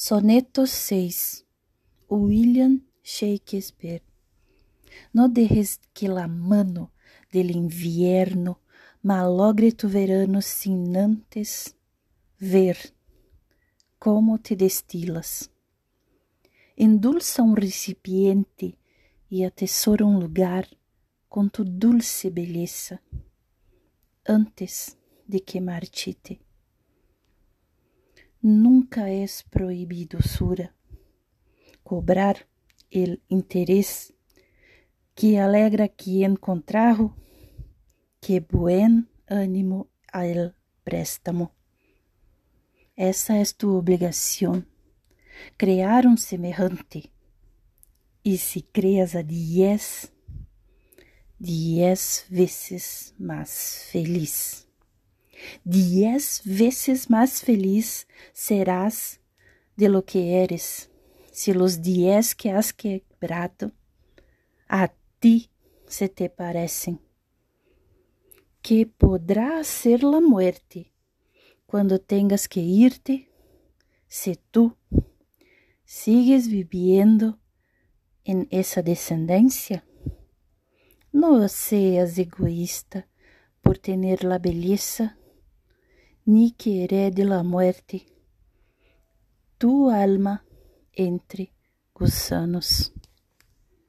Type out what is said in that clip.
Soneto 6 William Shakespeare No la mano del invierno malogre tu verano sin antes ver como te destilas. Endulça um recipiente e atesora um lugar com tu dulce beleza antes de que marchite. Nunca es proibido, Sura, cobrar el interés que alegra quien contrajo, que buen ánimo a el préstamo. Essa es tu obrigação, crear um semejante. E se creas a diez, diez vezes mais feliz diez veces más feliz serás de lo que eres si los diez que has quebrado a ti se te parecen. Que podrá ser la muerte cuando tengas que irte si tú sigues viviendo en esa descendencia? No seas egoísta por tener la belleza ni que herede la muerte, tu alma entre gusanos.